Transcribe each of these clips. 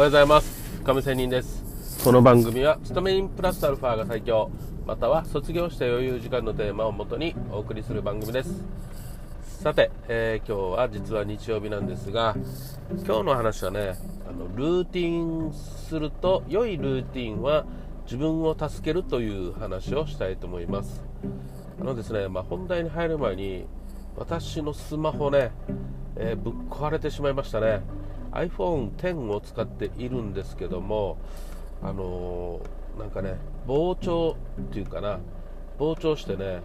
おはようございます。亀仙人です。この番組は勤め人プラスアルファが最強。または卒業した余裕時間のテーマをもとにお送りする番組です。さて、えー、今日は実は日曜日なんですが今日の話はねあのルーティンすると良いルーティンは自分を助けるという話をしたいと思います。あのですね、まあ、本題に入る前に私のスマホね、えー、ぶっ壊れてしまいましたね。iPhone10 を使っているんですけども、あのー、なんかね、膨張っていうかな、膨張してね、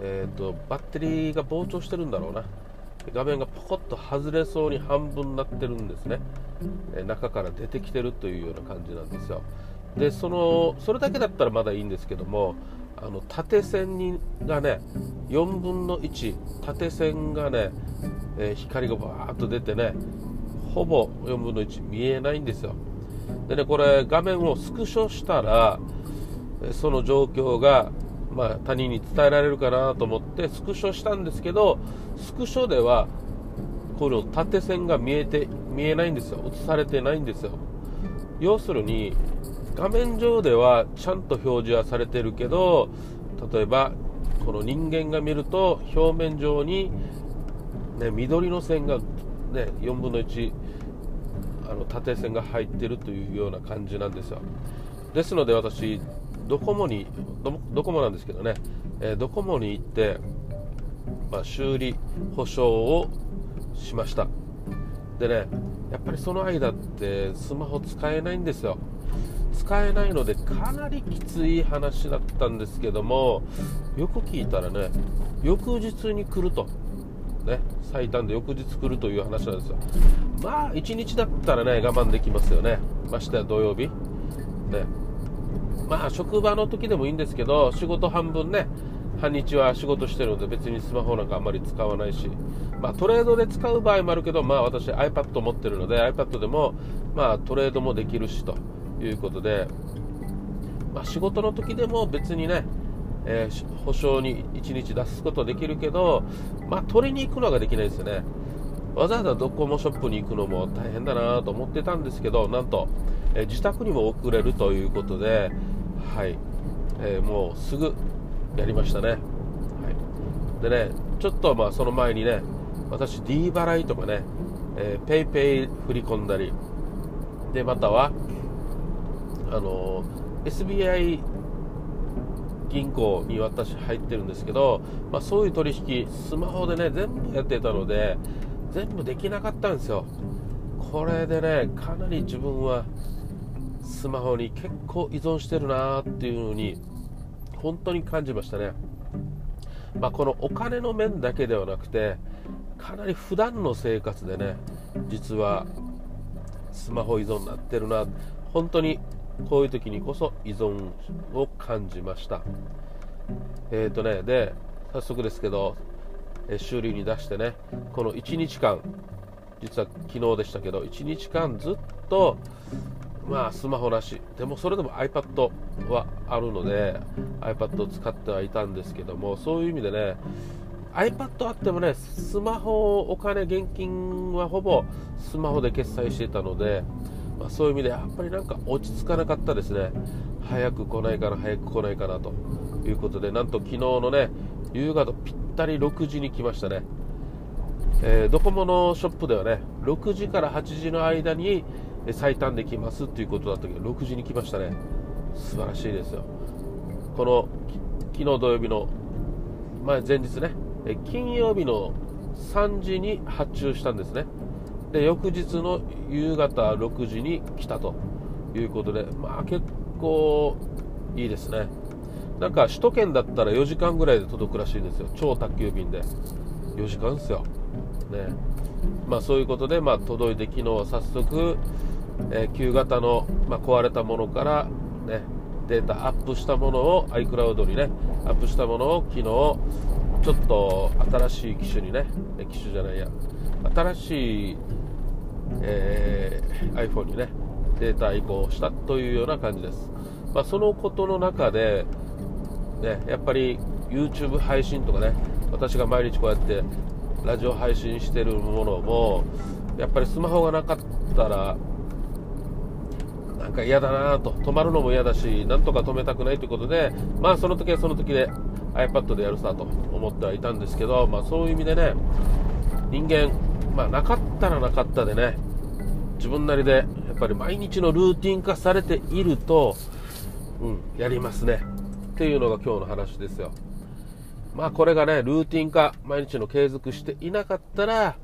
えーと、バッテリーが膨張してるんだろうな、画面がポコッと外れそうに半分になってるんですね、え中から出てきてるというような感じなんですよ。でそのそれだけだったらまだいいんですけどもあの縦線にがね4分の1縦線がね、えー、光がバーッと出てねほぼ4分の1見えないんですよ。でねこれ画面をスクショしたらその状況が、まあ、他人に伝えられるかなと思ってスクショしたんですけどスクショではこの縦線が見えて見えないんですよ。映されてないんですよ。要するに画面上ではちゃんと表示はされてるけど例えばこの人間が見ると表面上に、ね、緑の線がね、4分の1あの縦線が入ってるというような感じなんですよ。ですので私ドコモにドコモなんですけどね、えー、ドコモに行って、まあ、修理保証をしました。でねやっぱりその間ってスマホ使えないんですよ。使えないのでかなりきつい話だったんですけどもよく聞いたらね翌日に来ると。ね、最短で翌日来るという話なんですよ。まあ、1日だったらね、我慢できますよね。ましてや土曜日。ね。まあ、職場の時でもいいんですけど、仕事半分ね、半日は仕事してるので別にスマホなんかあんまり使わないし、まあ、トレードで使う場合もあるけど、まあ、私 iPad 持ってるので iPad でも、まあ、トレードもできるしということで、まあ、仕事の時でも別にね、えー、保証に1日出すことできるけど、まあ、取りに行くのができないですよね。わざわざドコモショップに行くのも大変だなと思ってたんですけど、なんと、えー、自宅にも送れるということで、はい、えー、もうすぐやりましたね。はい、でね、ちょっとまあその前にね、私 D 払いとかね、えー、ペイペイ振り込んだり、で、または、あの SBI 銀行に私入ってるんですけど、まあ、そういう取引スマホでね全部やってたので全部できなかったんですよ。これでねかなり自分はスマホに結構依存してるなっていうのに本当に感じましたね、まあ、このお金の面だけではなくてかなり普段の生活でね実はスマホ依存になってるな。本当にこういう時にこそ依存を感じました。え、ー、とねで早速ですけど、え修理に出してねこの1日間実は昨日でしたけど1日間ずっとまあスマホなしでもそれでも iPad はあるので iPad を使ってはいたんですけどもそういう意味でね iPad あってもねスマホお金現金はほぼスマホで決済していたのでまあ、そういう意味でやっぱりなんか落ち着かなかったですね。早く来ないかな早く来ないかなということでなんと昨日のね夕方ぴったり6時に来ましたね、えー、ドコモのショップではね6時から8時の間に最短できますっていうことだったけど6時に来ましたね。素晴らしいですよ。この昨日土曜日の前前日ね。金曜日の3時に発注したんですね。で翌日の夕方6時に来たということで、まあ結構いいですね。なんか首都圏だったら4時間ぐらいで届くらしいんですよ。超宅急便で。4時間ですよ。ね。まあそういうことで、まあ届いて昨日早速、えー、旧型の、まあ、壊れたものからね、データアップしたものを iCloud にね、アップしたものを昨日、ちょっと新しい機種にね、機種じゃないや、新しいえー、iPhone にねデータ移行したというような感じです、まあ、そのことの中で、ね、やっぱり YouTube 配信とかね私が毎日こうやってラジオ配信してるものもやっぱりスマホがなかったらなんか嫌だなと止まるのも嫌だしなんとか止めたくないということでまあその時はその時で iPad でやるさと思ってはいたんですけど、まあ、そういう意味でね人間、まあ、なかったらなかったでね自分なりでやっぱり毎日のルーティン化されていると、うん、やりますね。っていうのが今日の話ですよ。まあこれがねルーティン化毎日の継続していなかったら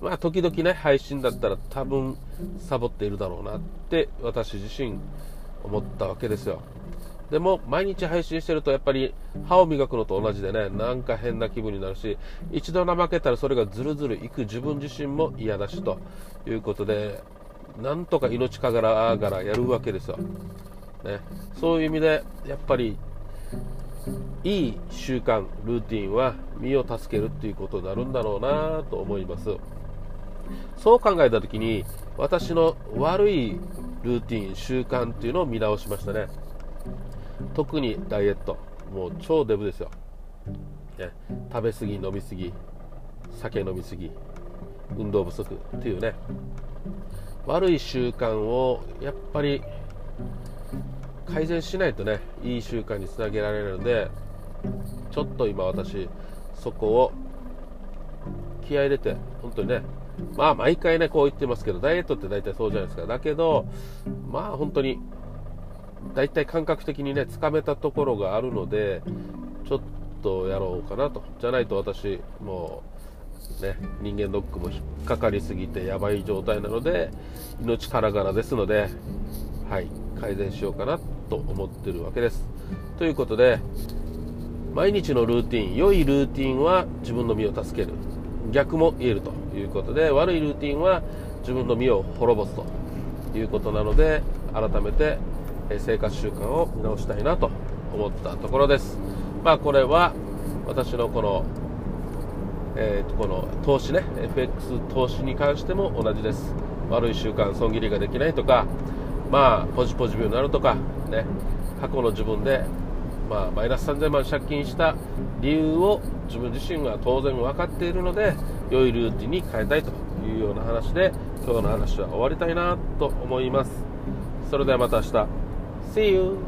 まあ時々ね配信だったら多分サボっているだろうなって私自身思ったわけですよ。でも毎日配信してるとやっぱり歯を磨くのと同じでねなんか変な気分になるし一度怠けたらそれがずるずるいく自分自身も嫌だしということでなんとか命かがらがらやるわけですよ、ね、そういう意味でやっぱりいい習慣ルーティンは身を助けるっていうことになるんだろうなと思います。そう考えた時に私の悪いルーティン習慣っていうのを見直しましたね特にダイエット。もう超デブですよ、ね、食べ過ぎ飲み過ぎ酒飲み過ぎ運動不足っていうね。悪い習慣をやっぱり改善しないとねいい習慣につなげられるのでちょっと今私そこを気合入れて本当にねまあ毎回ねこう言ってますけどダイエットって大体そうじゃないですか。だけどまあ本当に大体感覚的にねつかめたところがあるのでちょっとやろうかなと。じゃないと私もうね人間ドックも引っかかりすぎてやばい状態なので命からがらですのではい改善しようかなと思ってるわけです。ということで毎日のルーティン良いルーティンは自分の身を助ける。逆も言えるということで悪いルーティンは自分の身を滅ぼすということなので改めて生活習慣を見直したいなと思ったところです。まあこれは私のこの、えー、この投資ね、FX 投資に関しても同じです。悪い習慣、損切りができないとか、まあポジポジ病になるとか、ね、過去の自分で、まあ、マイナス3000万借金した理由を自分自身が当然分かっているので、良いルーティンに変えたいというような話で、今日の話は終わりたいなと思います。それではまた明日。See you!